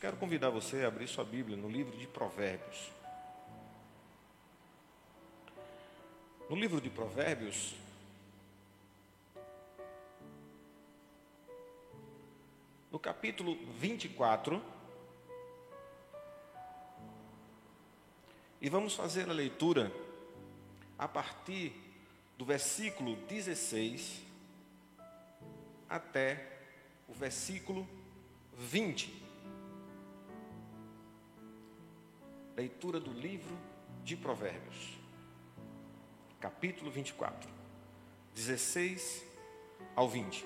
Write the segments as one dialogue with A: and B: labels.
A: Quero convidar você a abrir sua Bíblia no livro de Provérbios. No livro de Provérbios, no capítulo 24, e vamos fazer a leitura a partir do versículo 16 até o versículo 20. Leitura do livro de Provérbios, capítulo 24, 16 ao 20.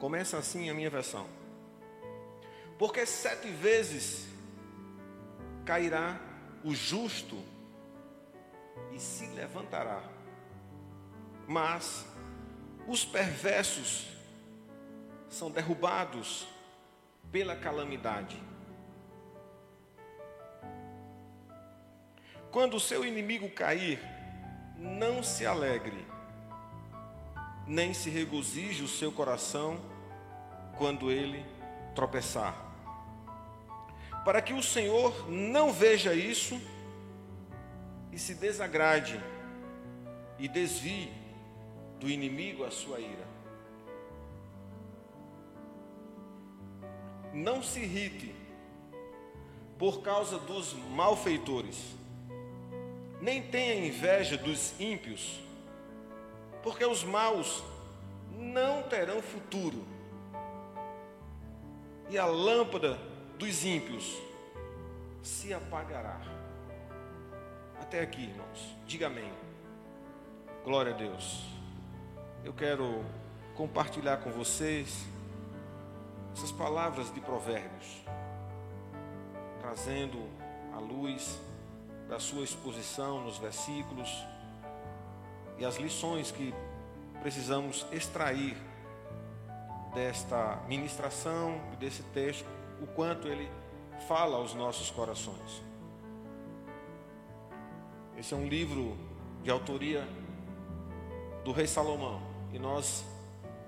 A: Começa assim a minha versão. Porque sete vezes cairá o justo e se levantará, mas os perversos são derrubados pela calamidade. Quando o seu inimigo cair, não se alegre, nem se regozije o seu coração quando ele tropeçar. Para que o Senhor não veja isso e se desagrade e desvie do inimigo a sua ira. Não se irrite por causa dos malfeitores nem tenha inveja dos ímpios, porque os maus não terão futuro, e a lâmpada dos ímpios se apagará. Até aqui, irmãos, diga amém. Glória a Deus. Eu quero compartilhar com vocês essas palavras de Provérbios, trazendo à luz da sua exposição nos versículos e as lições que precisamos extrair desta ministração desse texto, o quanto ele fala aos nossos corações. Esse é um livro de autoria do rei Salomão e nós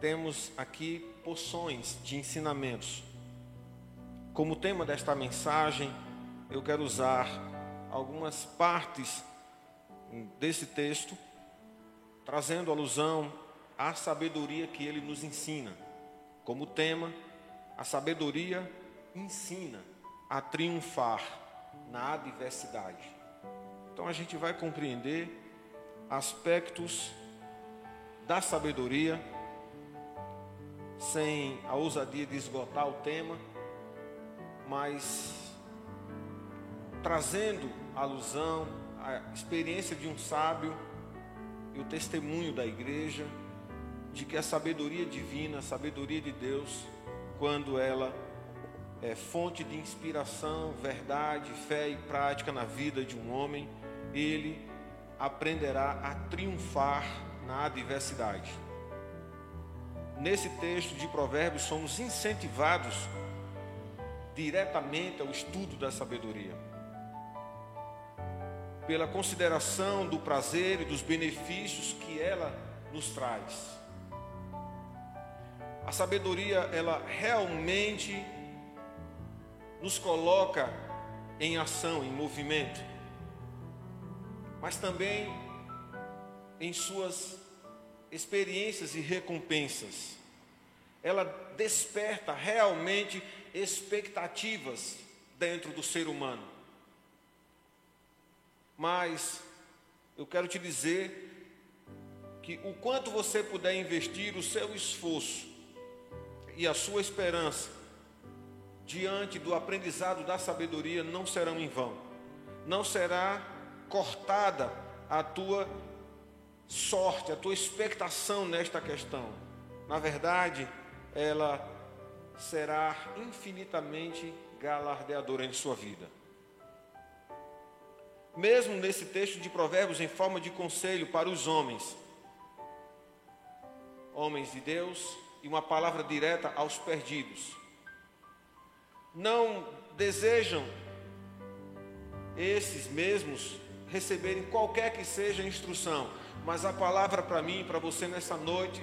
A: temos aqui poções de ensinamentos. Como tema desta mensagem, eu quero usar algumas partes desse texto, trazendo alusão à sabedoria que ele nos ensina. Como tema, a sabedoria ensina a triunfar na adversidade. Então a gente vai compreender aspectos da sabedoria, sem a ousadia de esgotar o tema, mas trazendo alusão à experiência de um sábio e o testemunho da igreja de que a sabedoria divina, a sabedoria de Deus, quando ela é fonte de inspiração, verdade, fé e prática na vida de um homem, ele aprenderá a triunfar na adversidade. Nesse texto de Provérbios, somos incentivados diretamente ao estudo da sabedoria pela consideração do prazer e dos benefícios que ela nos traz. A sabedoria, ela realmente nos coloca em ação, em movimento, mas também em suas experiências e recompensas. Ela desperta realmente expectativas dentro do ser humano. Mas eu quero te dizer que o quanto você puder investir o seu esforço e a sua esperança diante do aprendizado da sabedoria não serão em vão. Não será cortada a tua sorte, a tua expectação nesta questão. Na verdade, ela será infinitamente galardeadora em sua vida mesmo nesse texto de Provérbios, em forma de conselho para os homens, homens de Deus, e uma palavra direta aos perdidos. Não desejam esses mesmos receberem qualquer que seja a instrução, mas a palavra para mim para você nessa noite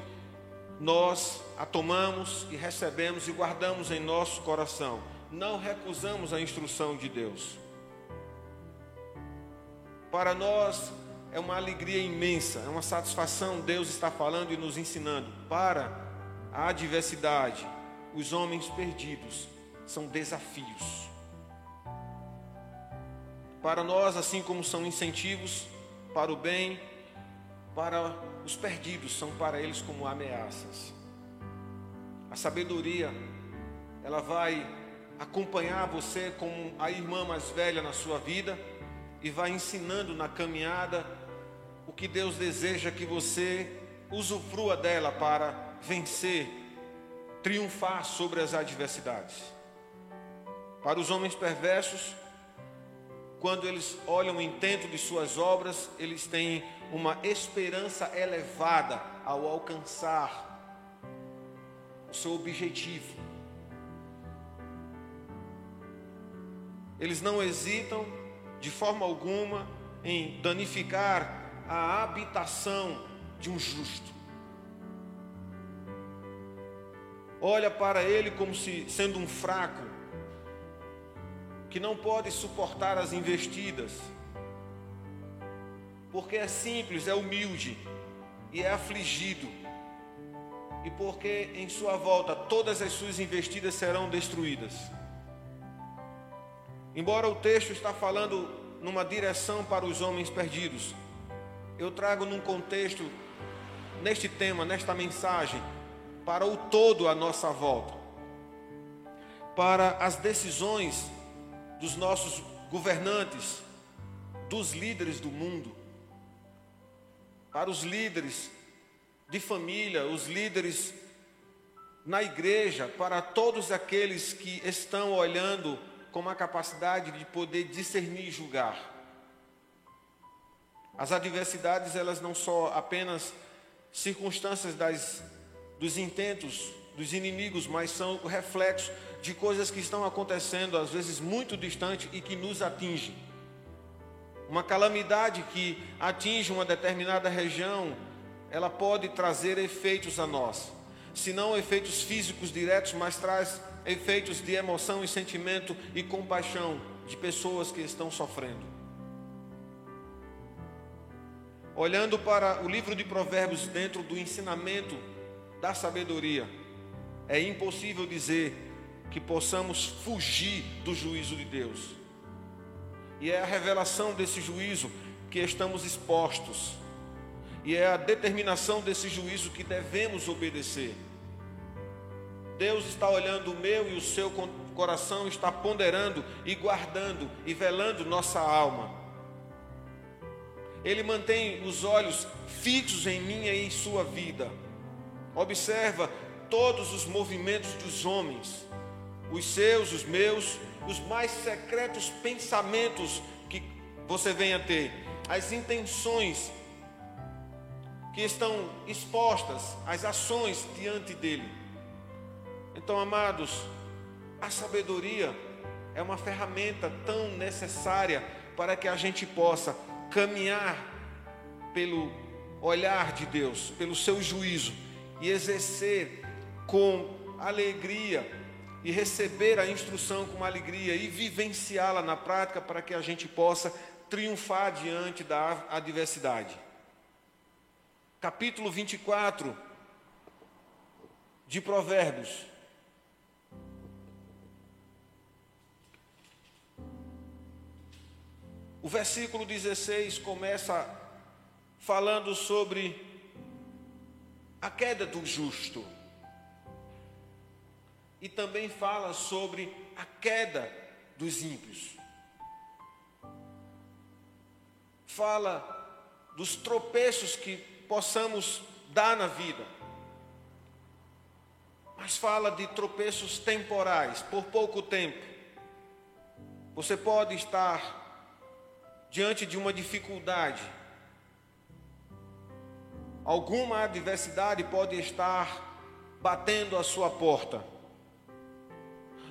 A: nós a tomamos e recebemos e guardamos em nosso coração. Não recusamos a instrução de Deus. Para nós é uma alegria imensa, é uma satisfação Deus está falando e nos ensinando. Para a adversidade, os homens perdidos são desafios. Para nós, assim como são incentivos para o bem, para os perdidos, são para eles como ameaças. A sabedoria, ela vai acompanhar você como a irmã mais velha na sua vida e vai ensinando na caminhada o que Deus deseja que você usufrua dela para vencer, triunfar sobre as adversidades. Para os homens perversos, quando eles olham o intento de suas obras, eles têm uma esperança elevada ao alcançar o seu objetivo. Eles não hesitam de forma alguma em danificar a habitação de um justo. Olha para ele como se sendo um fraco, que não pode suportar as investidas, porque é simples, é humilde e é afligido, e porque em sua volta todas as suas investidas serão destruídas. Embora o texto está falando numa direção para os homens perdidos, eu trago num contexto neste tema, nesta mensagem, para o todo à nossa volta, para as decisões dos nossos governantes, dos líderes do mundo, para os líderes de família, os líderes na igreja, para todos aqueles que estão olhando com a capacidade de poder discernir e julgar. As adversidades, elas não são apenas circunstâncias das, dos intentos dos inimigos, mas são o reflexo de coisas que estão acontecendo, às vezes muito distante e que nos atingem. Uma calamidade que atinge uma determinada região, ela pode trazer efeitos a nós. Se não efeitos físicos diretos, mas traz efeitos de emoção e sentimento e compaixão de pessoas que estão sofrendo. Olhando para o livro de Provérbios dentro do ensinamento da sabedoria, é impossível dizer que possamos fugir do juízo de Deus. E é a revelação desse juízo que estamos expostos. E é a determinação desse juízo que devemos obedecer. Deus está olhando o meu e o seu coração, está ponderando e guardando e velando nossa alma. Ele mantém os olhos fixos em minha e em sua vida. Observa todos os movimentos dos homens os seus, os meus, os mais secretos pensamentos que você venha ter, as intenções que estão expostas, as ações diante dele. Então, amados, a sabedoria é uma ferramenta tão necessária para que a gente possa caminhar pelo olhar de Deus, pelo seu juízo e exercer com alegria e receber a instrução com alegria e vivenciá-la na prática para que a gente possa triunfar diante da adversidade. Capítulo 24 de Provérbios. O versículo 16 começa falando sobre a queda do justo e também fala sobre a queda dos ímpios. Fala dos tropeços que possamos dar na vida. Mas fala de tropeços temporais, por pouco tempo. Você pode estar diante de uma dificuldade. Alguma adversidade pode estar batendo a sua porta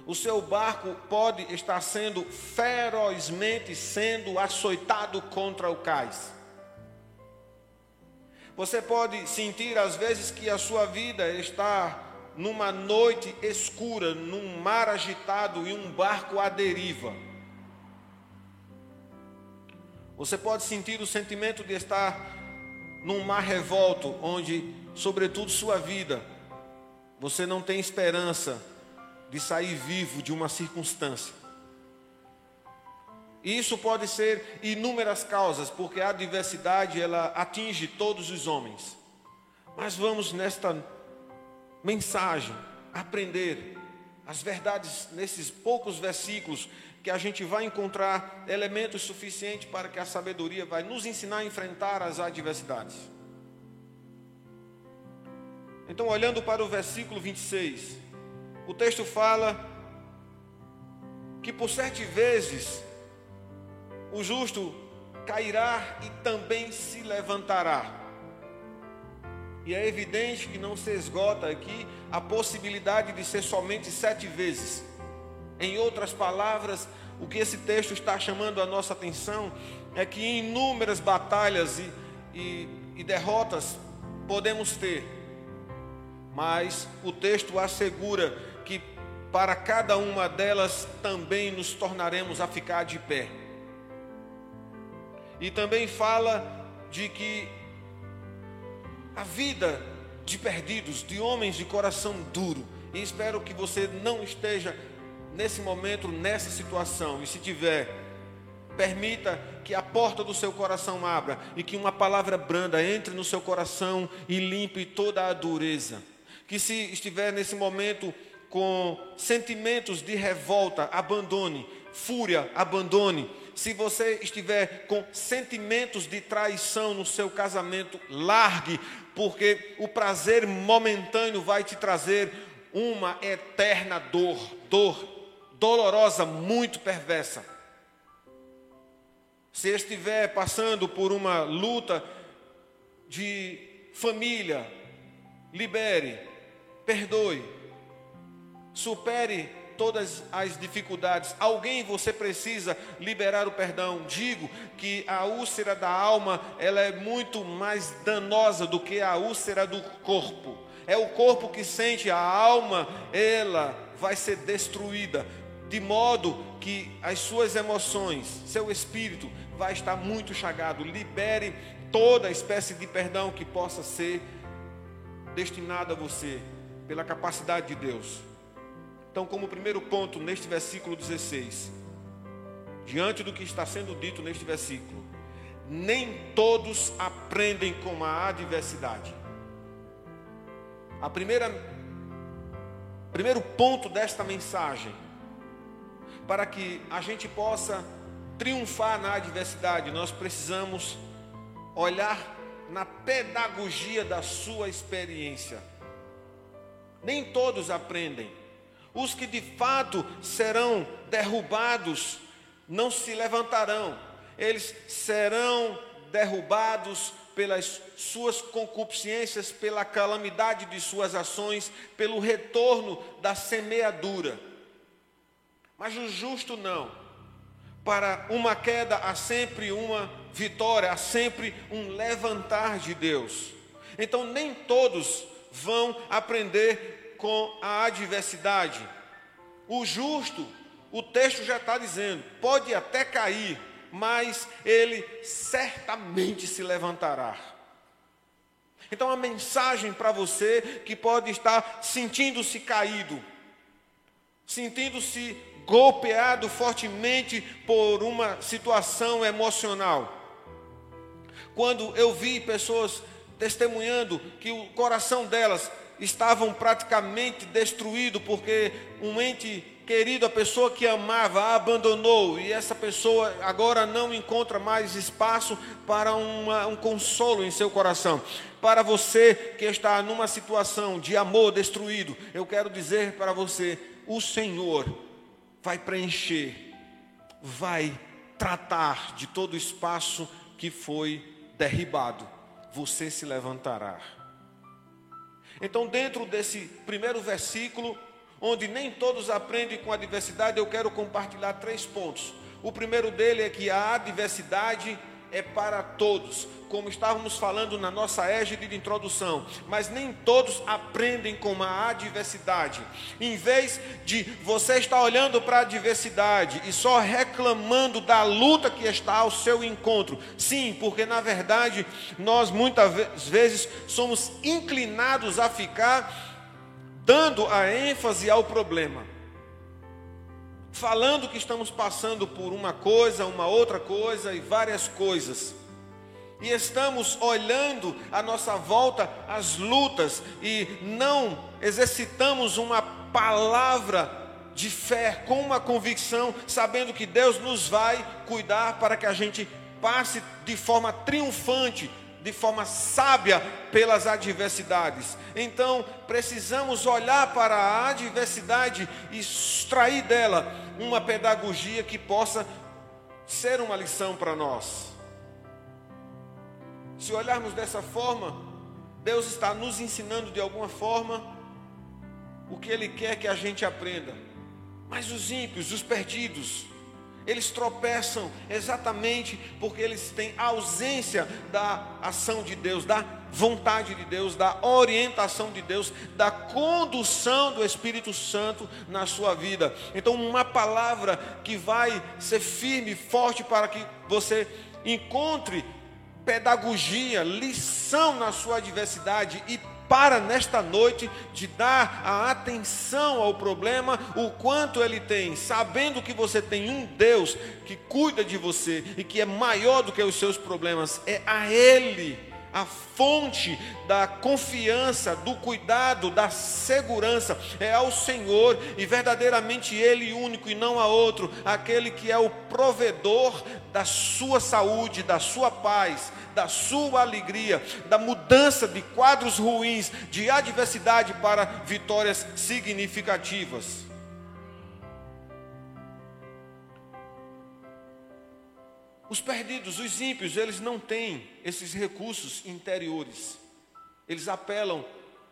A: o seu barco pode estar sendo ferozmente sendo açoitado contra o cais. Você pode sentir às vezes que a sua vida está numa noite escura, num mar agitado e um barco à deriva. Você pode sentir o sentimento de estar num mar revolto, onde, sobretudo sua vida, você não tem esperança de sair vivo de uma circunstância. E isso pode ser inúmeras causas, porque a adversidade ela atinge todos os homens. Mas vamos nesta mensagem aprender as verdades nesses poucos versículos que a gente vai encontrar elementos suficientes para que a sabedoria vai nos ensinar a enfrentar as adversidades. Então, olhando para o versículo 26, o texto fala que por sete vezes o justo cairá e também se levantará. E é evidente que não se esgota aqui a possibilidade de ser somente sete vezes. Em outras palavras, o que esse texto está chamando a nossa atenção é que em inúmeras batalhas e, e, e derrotas podemos ter, mas o texto assegura que para cada uma delas também nos tornaremos a ficar de pé. E também fala de que a vida de perdidos, de homens de coração duro, e espero que você não esteja nesse momento, nessa situação, e se tiver, permita que a porta do seu coração abra e que uma palavra branda entre no seu coração e limpe toda a dureza. Que se estiver nesse momento com sentimentos de revolta, abandone, fúria, abandone. Se você estiver com sentimentos de traição no seu casamento, largue, porque o prazer momentâneo vai te trazer uma eterna dor, dor dolorosa, muito perversa. Se estiver passando por uma luta de família, libere, perdoe, supere todas as dificuldades. Alguém você precisa liberar o perdão. Digo que a úlcera da alma, ela é muito mais danosa do que a úlcera do corpo. É o corpo que sente, a alma, ela vai ser destruída de modo que as suas emoções, seu espírito vai estar muito chagado. Libere toda espécie de perdão que possa ser destinado a você pela capacidade de Deus. Então, como primeiro ponto neste versículo 16, diante do que está sendo dito neste versículo, nem todos aprendem com a adversidade. A primeira primeiro ponto desta mensagem para que a gente possa triunfar na adversidade, nós precisamos olhar na pedagogia da sua experiência. Nem todos aprendem. Os que de fato serão derrubados não se levantarão, eles serão derrubados pelas suas concupiscências, pela calamidade de suas ações, pelo retorno da semeadura. Mas o justo não. Para uma queda há sempre uma vitória, há sempre um levantar de Deus. Então nem todos vão aprender com a adversidade. O justo, o texto já está dizendo, pode até cair, mas ele certamente se levantará. Então a mensagem para você que pode estar sentindo-se caído, sentindo-se golpeado fortemente por uma situação emocional. Quando eu vi pessoas testemunhando que o coração delas estavam praticamente destruído porque um ente querido, a pessoa que amava, a abandonou e essa pessoa agora não encontra mais espaço para uma, um consolo em seu coração. Para você que está numa situação de amor destruído, eu quero dizer para você: o Senhor vai preencher, vai tratar de todo o espaço que foi derribado. Você se levantará. Então, dentro desse primeiro versículo, onde nem todos aprendem com a adversidade, eu quero compartilhar três pontos. O primeiro dele é que a adversidade é para todos, como estávamos falando na nossa égide de introdução, mas nem todos aprendem com a adversidade. Em vez de você estar olhando para a adversidade e só reclamando da luta que está ao seu encontro, sim, porque na verdade nós muitas vezes somos inclinados a ficar dando a ênfase ao problema falando que estamos passando por uma coisa, uma outra coisa e várias coisas. E estamos olhando à nossa volta as lutas e não exercitamos uma palavra de fé com uma convicção, sabendo que Deus nos vai cuidar para que a gente passe de forma triunfante de forma sábia pelas adversidades. Então, precisamos olhar para a adversidade e extrair dela uma pedagogia que possa ser uma lição para nós. Se olharmos dessa forma, Deus está nos ensinando de alguma forma o que Ele quer que a gente aprenda. Mas os ímpios, os perdidos, eles tropeçam exatamente porque eles têm ausência da ação de Deus, da vontade de Deus, da orientação de Deus, da condução do Espírito Santo na sua vida. Então, uma palavra que vai ser firme, forte para que você encontre pedagogia, lição na sua adversidade e para nesta noite de dar a atenção ao problema, o quanto ele tem, sabendo que você tem um Deus que cuida de você e que é maior do que os seus problemas, é a Ele a fonte da confiança, do cuidado, da segurança. É ao Senhor e verdadeiramente Ele único e não a outro, aquele que é o provedor da sua saúde, da sua paz, da sua alegria, da mudança de quadros ruins, de adversidade para vitórias significativas. Os perdidos, os ímpios, eles não têm esses recursos interiores. Eles apelam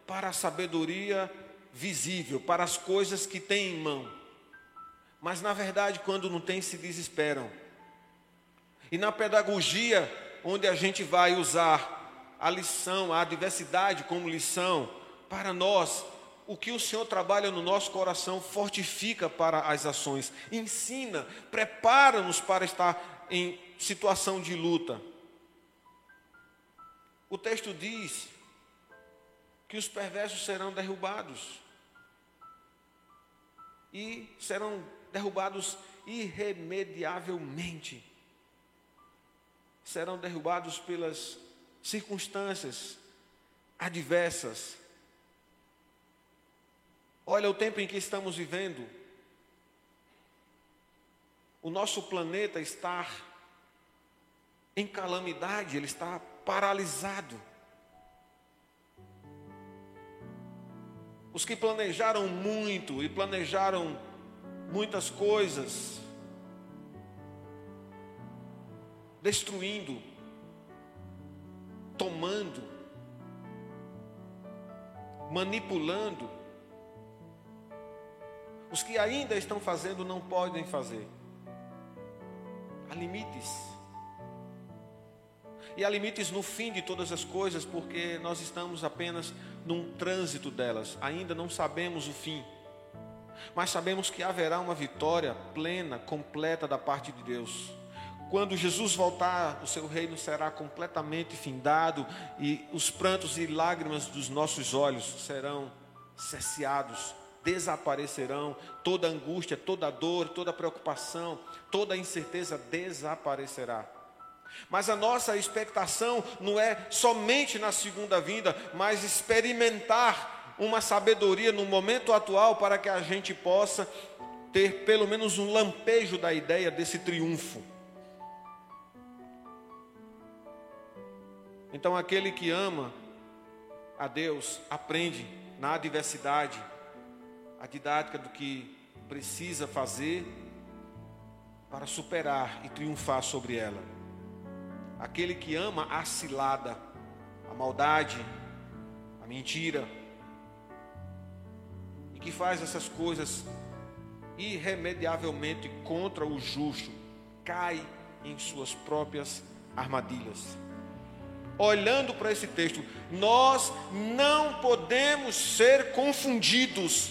A: para a sabedoria visível, para as coisas que têm em mão. Mas na verdade, quando não tem, se desesperam. E na pedagogia, onde a gente vai usar a lição, a adversidade como lição, para nós, o que o Senhor trabalha no nosso coração fortifica para as ações, ensina, prepara-nos para estar em situação de luta. O texto diz que os perversos serão derrubados e serão derrubados irremediavelmente. Serão derrubados pelas circunstâncias adversas. Olha o tempo em que estamos vivendo. O nosso planeta está em calamidade, ele está paralisado. Os que planejaram muito e planejaram muitas coisas, destruindo, tomando, manipulando. Os que ainda estão fazendo não podem fazer. Há limites. E há limites no fim de todas as coisas, porque nós estamos apenas num trânsito delas, ainda não sabemos o fim. Mas sabemos que haverá uma vitória plena, completa da parte de Deus. Quando Jesus voltar, o seu reino será completamente findado e os prantos e lágrimas dos nossos olhos serão cesseados, desaparecerão, toda angústia, toda dor, toda preocupação, toda incerteza desaparecerá. Mas a nossa expectação não é somente na segunda vinda, mas experimentar uma sabedoria no momento atual para que a gente possa ter pelo menos um lampejo da ideia desse triunfo. Então, aquele que ama a Deus aprende na adversidade a didática do que precisa fazer para superar e triunfar sobre ela aquele que ama a cilada, a maldade, a mentira, e que faz essas coisas irremediavelmente contra o justo, cai em suas próprias armadilhas. Olhando para esse texto, nós não podemos ser confundidos.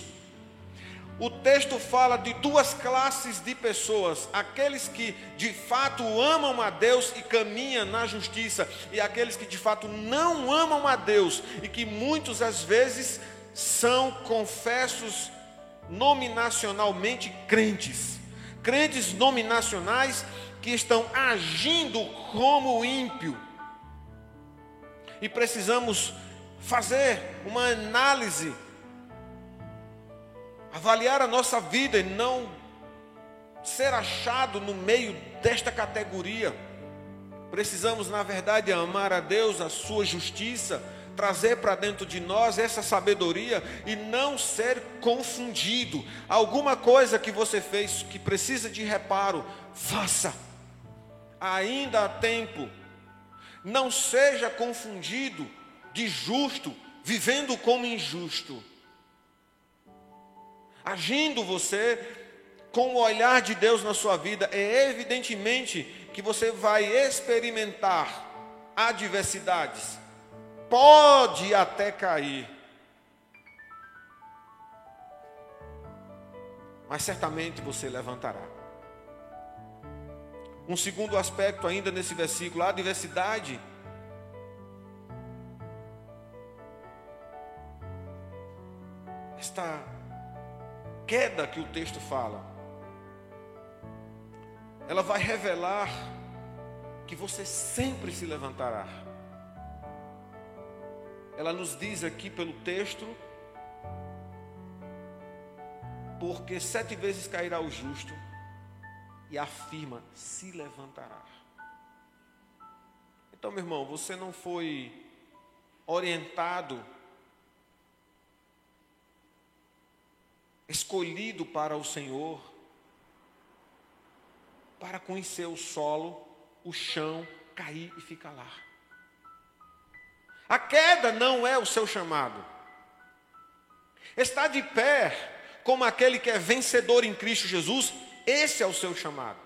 A: O texto fala de duas classes de pessoas: aqueles que de fato amam a Deus e caminham na justiça, e aqueles que de fato não amam a Deus e que muitas às vezes são confessos nominacionalmente crentes, crentes nominacionais que estão agindo como ímpio. E precisamos fazer uma análise, avaliar a nossa vida e não ser achado no meio desta categoria. Precisamos, na verdade, amar a Deus, a sua justiça, trazer para dentro de nós essa sabedoria e não ser confundido. Alguma coisa que você fez que precisa de reparo, faça. Ainda há tempo. Não seja confundido de justo, vivendo como injusto. Agindo você com o olhar de Deus na sua vida, é evidentemente que você vai experimentar adversidades pode até cair, mas certamente você levantará. Um segundo aspecto, ainda nesse versículo, a adversidade. Esta queda que o texto fala, ela vai revelar que você sempre se levantará ela nos diz aqui pelo texto: porque sete vezes cairá o justo, e afirma: se levantará. Então, meu irmão, você não foi orientado, escolhido para o Senhor, para conhecer o solo, o chão, cair e ficar lá. A queda não é o seu chamado. Estar de pé como aquele que é vencedor em Cristo Jesus, esse é o seu chamado.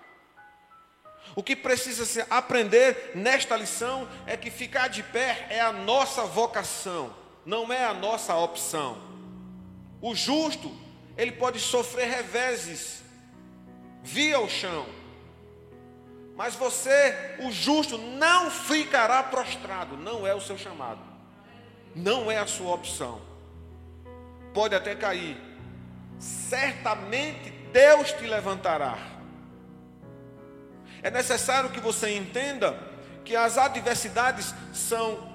A: O que precisa se aprender nesta lição é que ficar de pé é a nossa vocação, não é a nossa opção. O justo, ele pode sofrer reveses via o chão, mas você, o justo, não ficará prostrado, não é o seu chamado, não é a sua opção. Pode até cair, certamente Deus te levantará. É necessário que você entenda que as adversidades são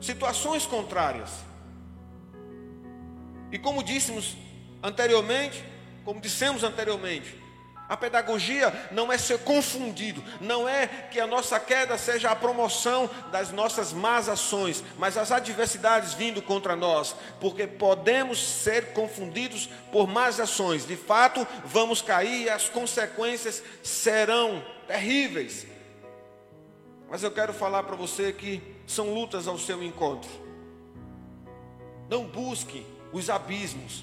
A: situações contrárias. E como dissemos anteriormente, como dissemos anteriormente, a pedagogia não é ser confundido, não é que a nossa queda seja a promoção das nossas más ações, mas as adversidades vindo contra nós, porque podemos ser confundidos por más ações. De fato, vamos cair e as consequências serão terríveis. Mas eu quero falar para você que são lutas ao seu encontro. Não busque os abismos,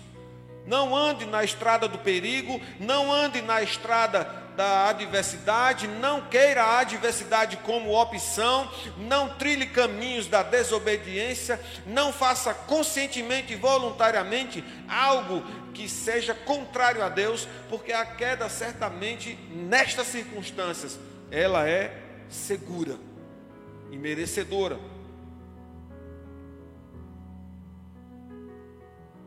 A: não ande na estrada do perigo, não ande na estrada da adversidade, não queira a adversidade como opção, não trilhe caminhos da desobediência, não faça conscientemente e voluntariamente algo que seja contrário a Deus, porque a queda certamente nestas circunstâncias ela é segura e merecedora.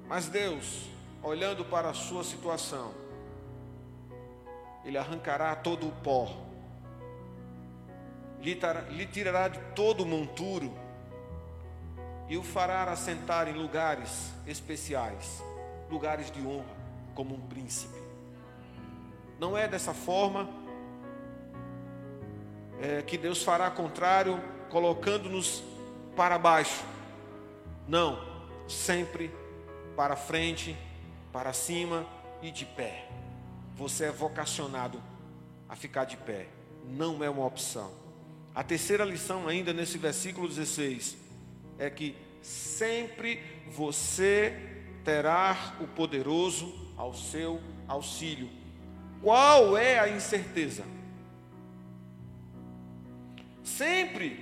A: Mas Deus olhando para a sua situação, Ele arrancará todo o pó, lhe tirará de todo o monturo e o fará assentar em lugares especiais, lugares de honra, como um príncipe. Não é dessa forma é, que Deus fará contrário, colocando-nos para baixo. Não, sempre para frente para cima e de pé. Você é vocacionado a ficar de pé, não é uma opção. A terceira lição, ainda nesse versículo 16, é que sempre você terá o poderoso ao seu auxílio. Qual é a incerteza? Sempre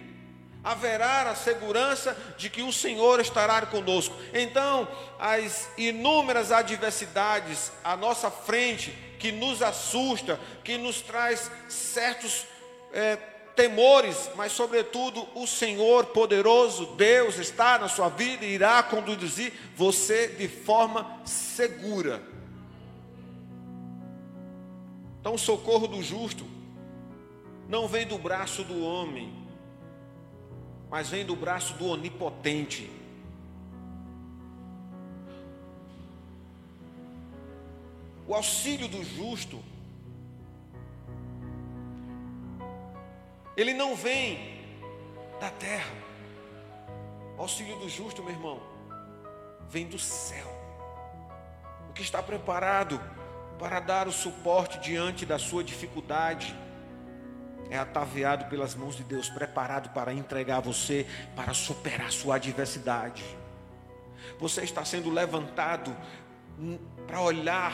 A: haverá a segurança de que o Senhor estará conosco. Então, as inúmeras adversidades à nossa frente, que nos assusta, que nos traz certos é, temores, mas sobretudo o Senhor poderoso, Deus está na sua vida e irá conduzir você de forma segura. Então, o socorro do justo não vem do braço do homem, mas vem do braço do onipotente. O auxílio do justo, ele não vem da terra. O auxílio do justo, meu irmão, vem do céu. O que está preparado para dar o suporte diante da sua dificuldade é ataviado pelas mãos de Deus, preparado para entregar você, para superar sua adversidade. Você está sendo levantado para olhar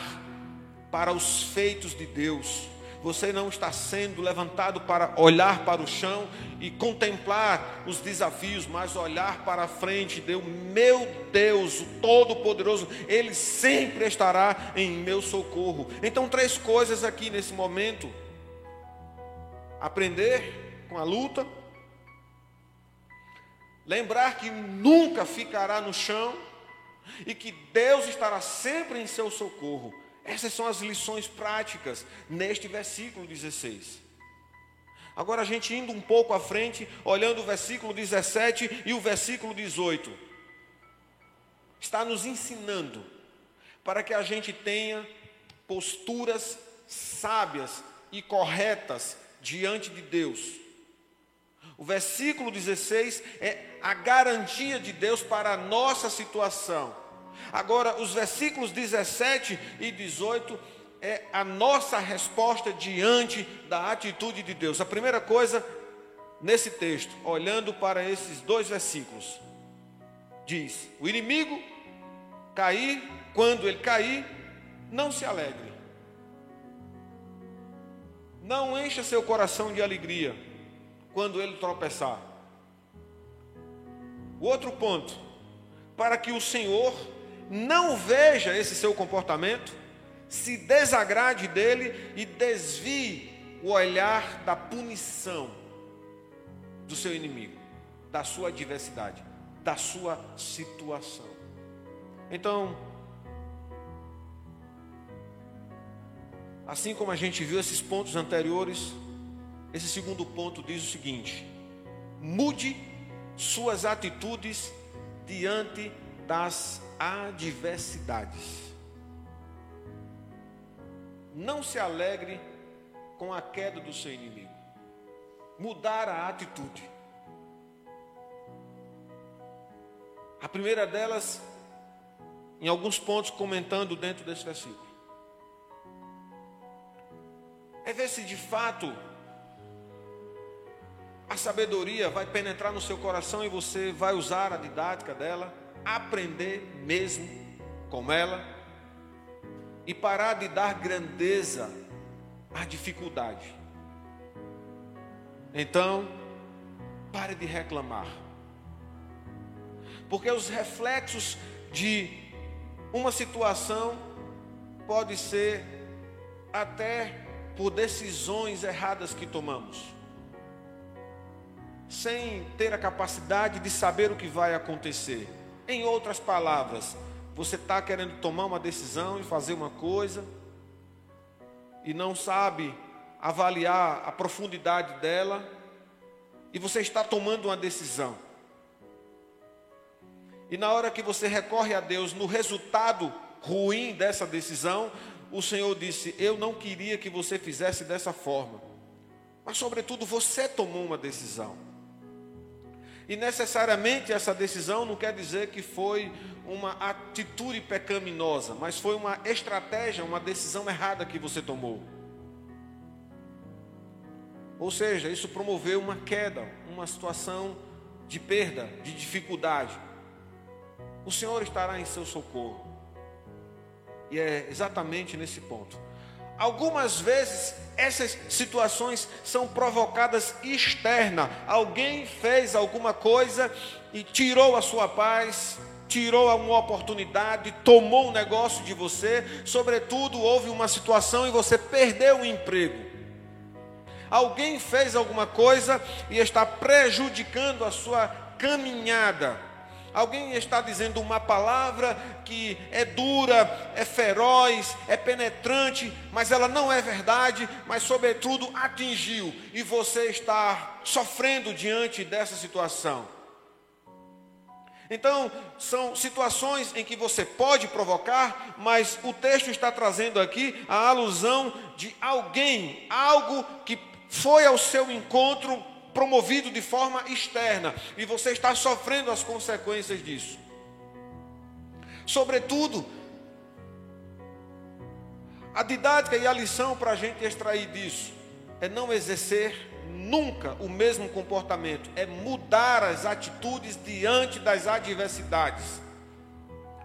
A: para os feitos de Deus. Você não está sendo levantado para olhar para o chão e contemplar os desafios, mas olhar para a frente. Deus, meu Deus, o Todo-Poderoso, Ele sempre estará em meu socorro. Então, três coisas aqui nesse momento aprender com a luta, lembrar que nunca ficará no chão e que Deus estará sempre em seu socorro. Essas são as lições práticas neste versículo 16. Agora a gente indo um pouco à frente, olhando o versículo 17 e o versículo 18, está nos ensinando para que a gente tenha posturas sábias e corretas diante de Deus. O versículo 16 é a garantia de Deus para a nossa situação. Agora, os versículos 17 e 18 é a nossa resposta diante da atitude de Deus. A primeira coisa nesse texto, olhando para esses dois versículos, diz: O inimigo cair, quando ele cair, não se alegre. Não encha seu coração de alegria quando ele tropeçar. O outro ponto, para que o Senhor não veja esse seu comportamento, se desagrade dele e desvie o olhar da punição do seu inimigo, da sua adversidade, da sua situação. Então, Assim como a gente viu esses pontos anteriores, esse segundo ponto diz o seguinte: mude suas atitudes diante das adversidades. Não se alegre com a queda do seu inimigo. Mudar a atitude. A primeira delas, em alguns pontos comentando dentro desse versículo é ver se de fato a sabedoria vai penetrar no seu coração e você vai usar a didática dela, aprender mesmo com ela e parar de dar grandeza à dificuldade. Então, pare de reclamar. Porque os reflexos de uma situação pode ser até por decisões erradas que tomamos, sem ter a capacidade de saber o que vai acontecer. Em outras palavras, você está querendo tomar uma decisão e fazer uma coisa, e não sabe avaliar a profundidade dela, e você está tomando uma decisão. E na hora que você recorre a Deus no resultado ruim dessa decisão, o Senhor disse: Eu não queria que você fizesse dessa forma, mas, sobretudo, você tomou uma decisão. E necessariamente essa decisão não quer dizer que foi uma atitude pecaminosa, mas foi uma estratégia, uma decisão errada que você tomou. Ou seja, isso promoveu uma queda, uma situação de perda, de dificuldade. O Senhor estará em seu socorro. E é exatamente nesse ponto. Algumas vezes essas situações são provocadas externa. Alguém fez alguma coisa e tirou a sua paz, tirou uma oportunidade, tomou um negócio de você, sobretudo houve uma situação e você perdeu o emprego. Alguém fez alguma coisa e está prejudicando a sua caminhada. Alguém está dizendo uma palavra que é dura, é feroz, é penetrante, mas ela não é verdade, mas sobretudo atingiu, e você está sofrendo diante dessa situação. Então, são situações em que você pode provocar, mas o texto está trazendo aqui a alusão de alguém, algo que foi ao seu encontro promovido de forma externa e você está sofrendo as consequências disso. Sobretudo, a didática e a lição para a gente extrair disso é não exercer nunca o mesmo comportamento, é mudar as atitudes diante das adversidades.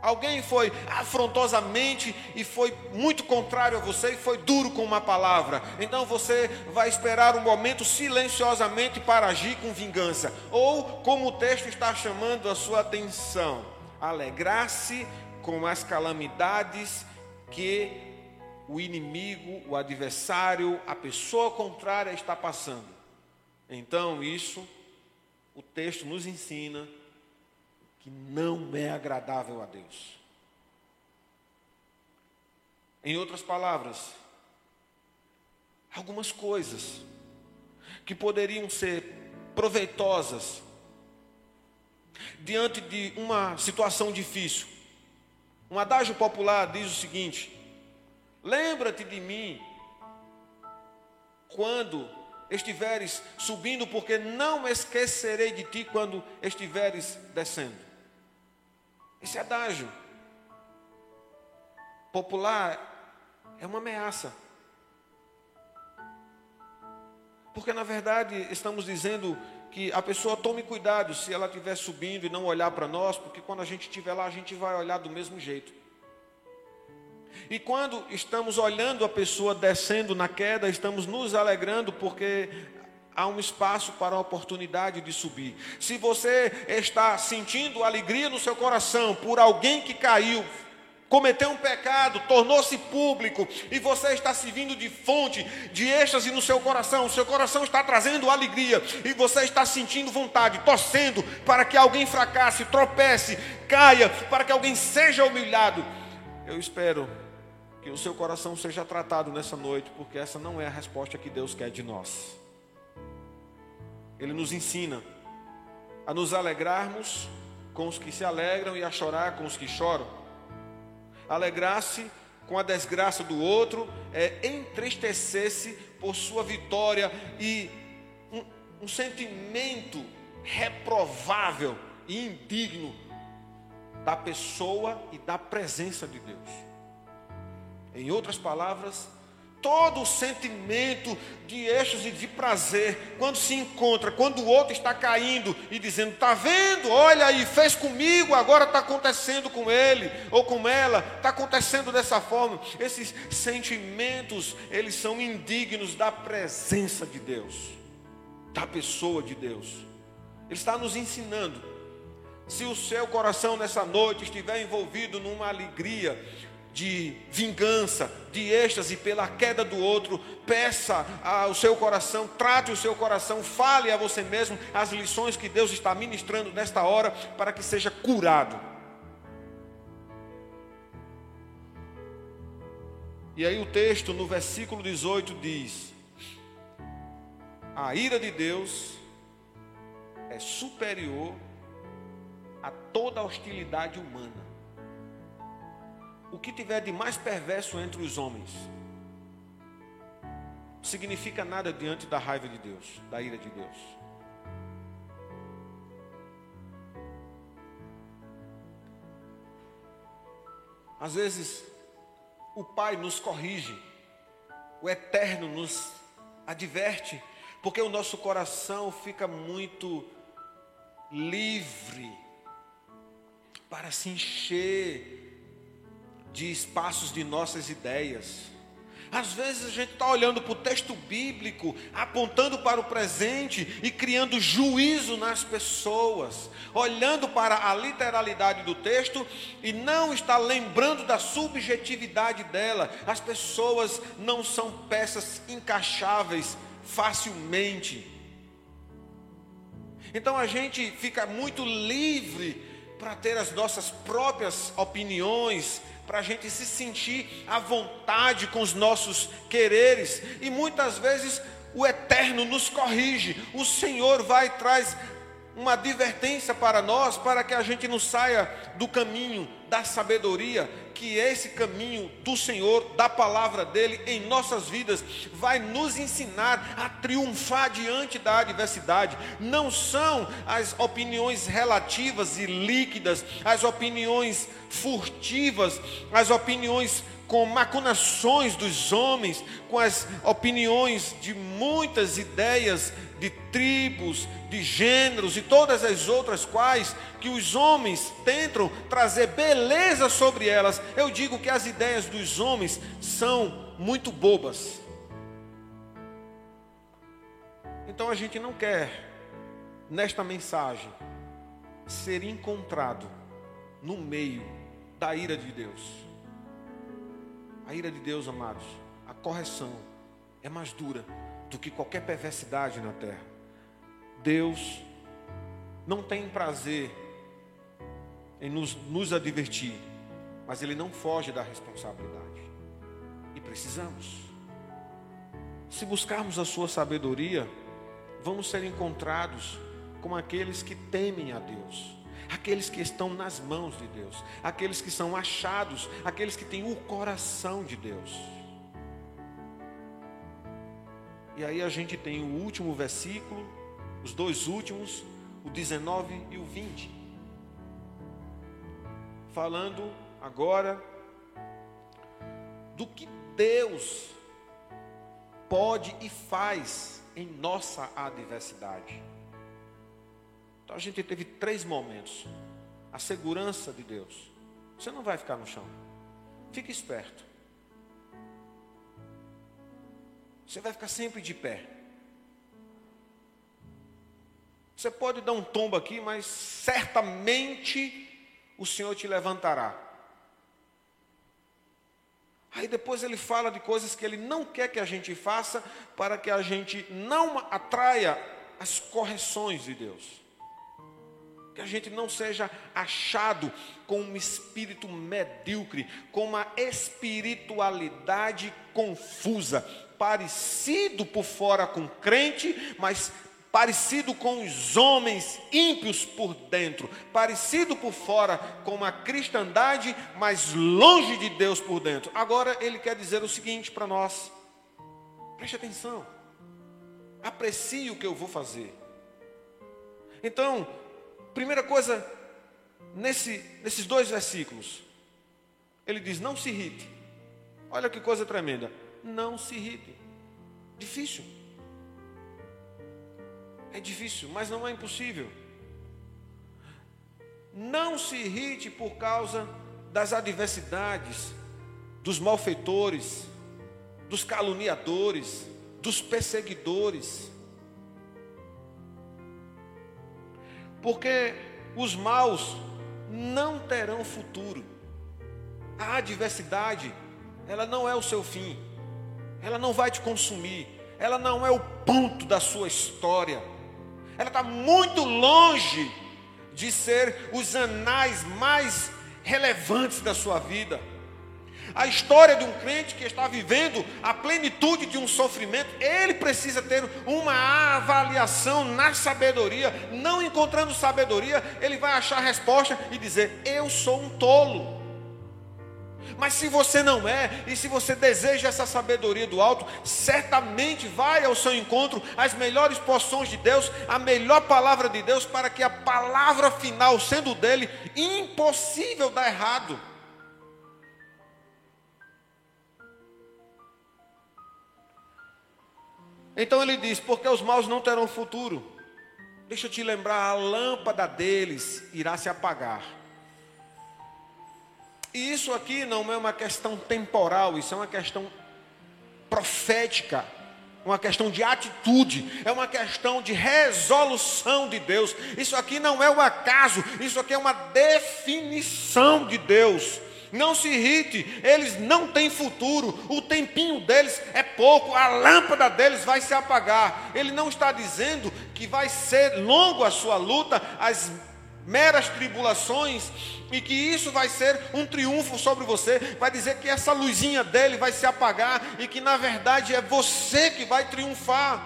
A: Alguém foi afrontosamente e foi muito contrário a você e foi duro com uma palavra. Então você vai esperar um momento silenciosamente para agir com vingança. Ou, como o texto está chamando a sua atenção, alegrar-se com as calamidades que o inimigo, o adversário, a pessoa contrária está passando. Então, isso o texto nos ensina que não é agradável a Deus. Em outras palavras, algumas coisas que poderiam ser proveitosas diante de uma situação difícil. Um adágio popular diz o seguinte: Lembra-te de mim quando estiveres subindo, porque não esquecerei de ti quando estiveres descendo. Esse adágio popular é uma ameaça. Porque na verdade estamos dizendo que a pessoa tome cuidado se ela estiver subindo e não olhar para nós, porque quando a gente estiver lá, a gente vai olhar do mesmo jeito. E quando estamos olhando a pessoa descendo na queda, estamos nos alegrando porque há um espaço para a oportunidade de subir. Se você está sentindo alegria no seu coração por alguém que caiu, cometeu um pecado, tornou-se público e você está servindo de fonte de êxtase no seu coração, o seu coração está trazendo alegria e você está sentindo vontade, torcendo para que alguém fracasse, tropece, caia, para que alguém seja humilhado. Eu espero que o seu coração seja tratado nessa noite, porque essa não é a resposta que Deus quer de nós. Ele nos ensina a nos alegrarmos com os que se alegram e a chorar com os que choram. Alegrar-se com a desgraça do outro é entristecer-se por sua vitória e um, um sentimento reprovável e indigno da pessoa e da presença de Deus. Em outras palavras, todo o sentimento de êxtase e de prazer quando se encontra, quando o outro está caindo e dizendo: Está vendo? Olha aí, fez comigo, agora está acontecendo com ele ou com ela, está acontecendo dessa forma. Esses sentimentos, eles são indignos da presença de Deus, da pessoa de Deus. Ele está nos ensinando. Se o seu coração nessa noite estiver envolvido numa alegria, de vingança, de êxtase pela queda do outro, peça ao seu coração, trate o seu coração, fale a você mesmo as lições que Deus está ministrando nesta hora para que seja curado. E aí o texto no versículo 18 diz: A ira de Deus é superior a toda hostilidade humana o que tiver de mais perverso entre os homens significa nada diante da raiva de Deus, da ira de Deus. Às vezes, o Pai nos corrige, o Eterno nos adverte, porque o nosso coração fica muito livre para se encher de espaços de nossas ideias, Às vezes a gente está olhando para o texto bíblico, apontando para o presente e criando juízo nas pessoas, olhando para a literalidade do texto e não está lembrando da subjetividade dela. As pessoas não são peças encaixáveis facilmente. Então a gente fica muito livre para ter as nossas próprias opiniões, para a gente se sentir à vontade com os nossos quereres. E muitas vezes o Eterno nos corrige, o Senhor vai e traz uma advertência para nós, para que a gente não saia do caminho da sabedoria, que esse caminho do Senhor, da palavra dele em nossas vidas, vai nos ensinar a triunfar diante da adversidade. Não são as opiniões relativas e líquidas, as opiniões furtivas, as opiniões com macunações dos homens, com as opiniões de muitas ideias de tribos, de gêneros e todas as outras quais que os homens tentam trazer beleza sobre elas. Eu digo que as ideias dos homens são muito bobas. Então a gente não quer, nesta mensagem, ser encontrado no meio da ira de Deus. A ira de Deus, amados, a correção é mais dura do que qualquer perversidade na terra. Deus não tem prazer em nos, nos advertir, mas Ele não foge da responsabilidade. E precisamos. Se buscarmos a Sua sabedoria, vamos ser encontrados como aqueles que temem a Deus aqueles que estão nas mãos de Deus, aqueles que são achados, aqueles que têm o coração de Deus. E aí a gente tem o último versículo, os dois últimos, o 19 e o 20. Falando agora do que Deus pode e faz em nossa adversidade. Então a gente teve três momentos. A segurança de Deus. Você não vai ficar no chão. Fique esperto. Você vai ficar sempre de pé. Você pode dar um tombo aqui, mas certamente o Senhor te levantará. Aí depois ele fala de coisas que ele não quer que a gente faça, para que a gente não atraia as correções de Deus. Que a gente não seja achado com um espírito medíocre, com uma espiritualidade confusa, parecido por fora com crente, mas parecido com os homens ímpios por dentro, parecido por fora com uma cristandade, mas longe de Deus por dentro. Agora ele quer dizer o seguinte para nós: preste atenção, aprecie o que eu vou fazer. Então, Primeira coisa, nesse, nesses dois versículos, ele diz: não se irrite. Olha que coisa tremenda. Não se irrite. Difícil. É difícil, mas não é impossível. Não se irrite por causa das adversidades, dos malfeitores, dos caluniadores, dos perseguidores. Porque os maus não terão futuro. A adversidade, ela não é o seu fim, ela não vai te consumir, ela não é o ponto da sua história, ela está muito longe de ser os anais mais relevantes da sua vida. A história de um crente que está vivendo a plenitude de um sofrimento, ele precisa ter uma avaliação na sabedoria. Não encontrando sabedoria, ele vai achar a resposta e dizer: Eu sou um tolo. Mas se você não é, e se você deseja essa sabedoria do alto, certamente vai ao seu encontro as melhores porções de Deus, a melhor palavra de Deus, para que a palavra final, sendo dele, impossível dar errado. Então ele diz: porque os maus não terão futuro. Deixa eu te lembrar, a lâmpada deles irá se apagar. E isso aqui não é uma questão temporal, isso é uma questão profética, uma questão de atitude, é uma questão de resolução de Deus. Isso aqui não é um acaso, isso aqui é uma definição de Deus. Não se irrite, eles não têm futuro, o tempinho deles é pouco, a lâmpada deles vai se apagar. Ele não está dizendo que vai ser longo a sua luta, as meras tribulações, e que isso vai ser um triunfo sobre você, vai dizer que essa luzinha dele vai se apagar e que na verdade é você que vai triunfar.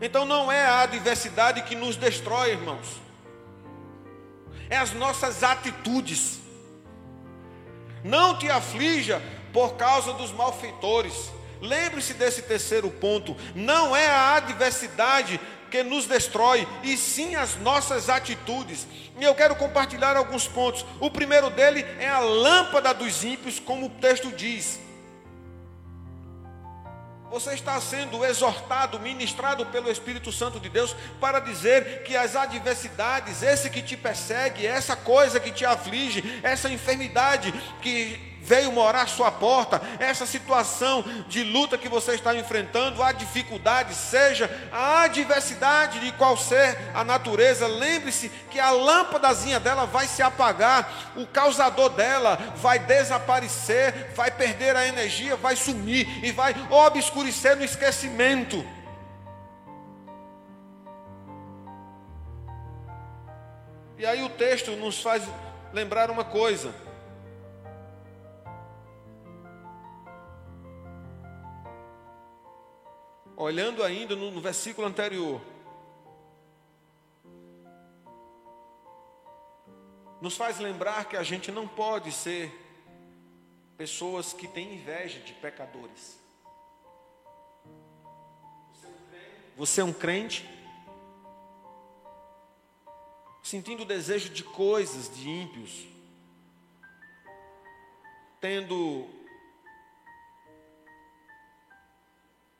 A: Então não é a adversidade que nos destrói, irmãos, é as nossas atitudes. Não te aflija por causa dos malfeitores. Lembre-se desse terceiro ponto: não é a adversidade que nos destrói, e sim as nossas atitudes. E eu quero compartilhar alguns pontos. O primeiro dele é a lâmpada dos ímpios, como o texto diz. Você está sendo exortado, ministrado pelo Espírito Santo de Deus para dizer que as adversidades, esse que te persegue, essa coisa que te aflige, essa enfermidade que veio morar à sua porta, essa situação de luta que você está enfrentando, a dificuldade, seja a adversidade de qual ser a natureza, lembre-se que a lâmpadazinha dela vai se apagar, o causador dela vai desaparecer, vai perder a energia, vai sumir e vai obscurecer no esquecimento. E aí o texto nos faz lembrar uma coisa. Olhando ainda no, no versículo anterior, nos faz lembrar que a gente não pode ser pessoas que têm inveja de pecadores. Você é um crente, sentindo o desejo de coisas de ímpios, tendo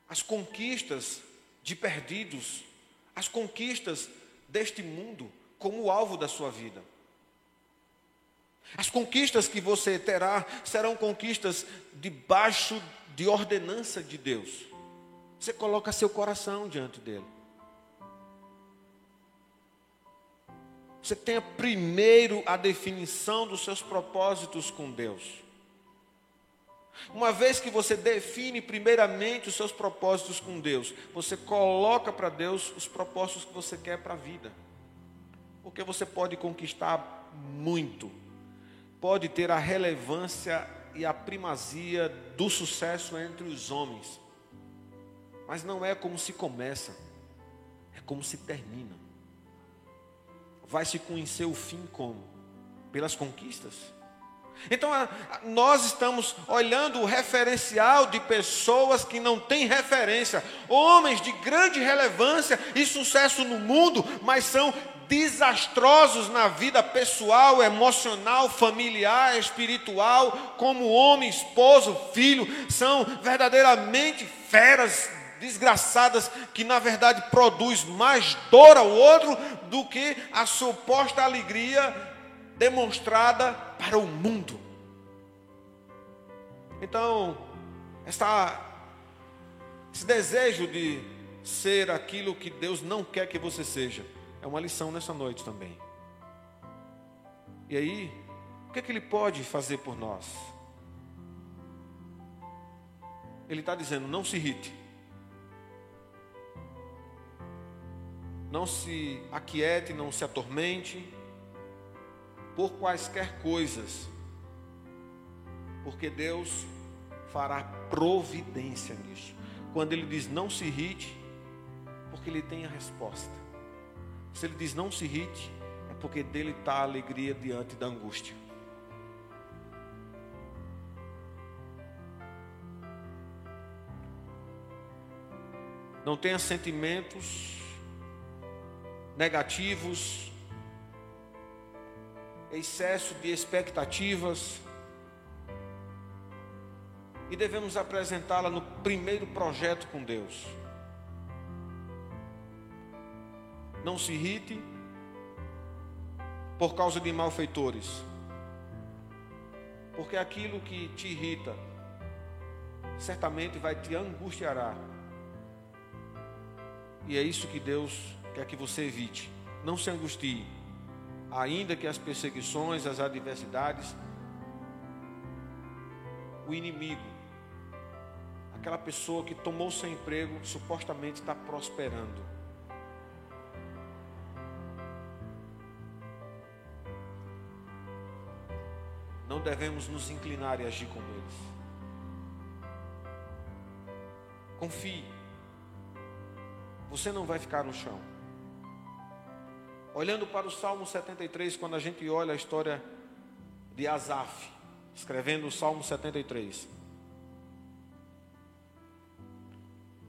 A: as conquistas de perdidos, as conquistas deste mundo como alvo da sua vida. As conquistas que você terá serão conquistas debaixo de ordenança de Deus. Você coloca seu coração diante dele. Você tenha primeiro a definição dos seus propósitos com Deus. Uma vez que você define primeiramente os seus propósitos com Deus, você coloca para Deus os propósitos que você quer para a vida. Porque você pode conquistar muito, pode ter a relevância e a primazia do sucesso entre os homens, mas não é como se começa, é como se termina. Vai se conhecer o fim como? Pelas conquistas então, nós estamos olhando o referencial de pessoas que não têm referência, homens de grande relevância e sucesso no mundo, mas são desastrosos na vida pessoal, emocional, familiar, espiritual, como homem, esposo, filho, são verdadeiramente feras desgraçadas que na verdade produz mais dor ao outro do que a suposta alegria demonstrada para o mundo. Então, esse desejo de ser aquilo que Deus não quer que você seja, é uma lição nessa noite também. E aí, o que, é que Ele pode fazer por nós? Ele está dizendo: não se irrite, não se aquiete, não se atormente, por quaisquer coisas, porque Deus fará providência nisso. Quando Ele diz não se irrite, porque Ele tem a resposta. Se Ele diz não se irrite, é porque dele está a alegria diante da angústia. Não tenha sentimentos negativos excesso de expectativas e devemos apresentá-la no primeiro projeto com Deus. Não se irrite por causa de malfeitores, porque aquilo que te irrita certamente vai te angustiar. E é isso que Deus quer que você evite. Não se angustie, ainda que as perseguições, as adversidades, o inimigo, aquela pessoa que tomou seu emprego, supostamente está prosperando. Não devemos nos inclinar e agir como eles. Confie. Você não vai ficar no chão. Olhando para o Salmo 73, quando a gente olha a história de Asaf, escrevendo o Salmo 73.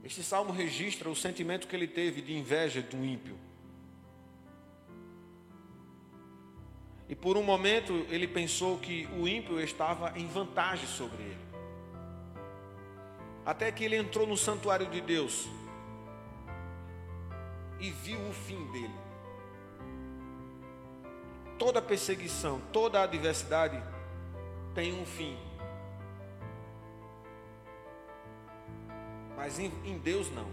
A: Este salmo registra o sentimento que ele teve de inveja do ímpio. E por um momento ele pensou que o ímpio estava em vantagem sobre ele. Até que ele entrou no santuário de Deus e viu o fim dele. Toda perseguição, toda adversidade tem um fim. Mas em, em Deus não.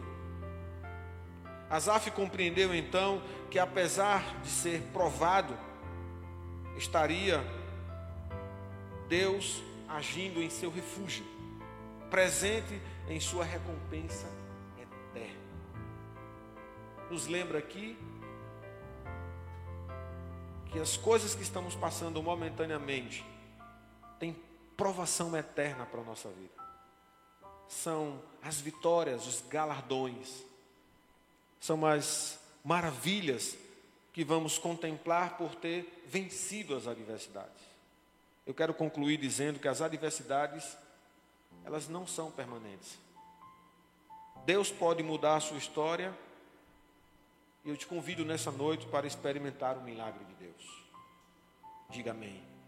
A: Asaf compreendeu então que apesar de ser provado, estaria Deus agindo em seu refúgio, presente em sua recompensa eterna. Nos lembra aqui que as coisas que estamos passando momentaneamente tem provação eterna para a nossa vida. São as vitórias, os galardões, são as maravilhas que vamos contemplar por ter vencido as adversidades. Eu quero concluir dizendo que as adversidades, elas não são permanentes. Deus pode mudar a sua história, eu te convido nessa noite para experimentar o milagre de Deus. Diga amém.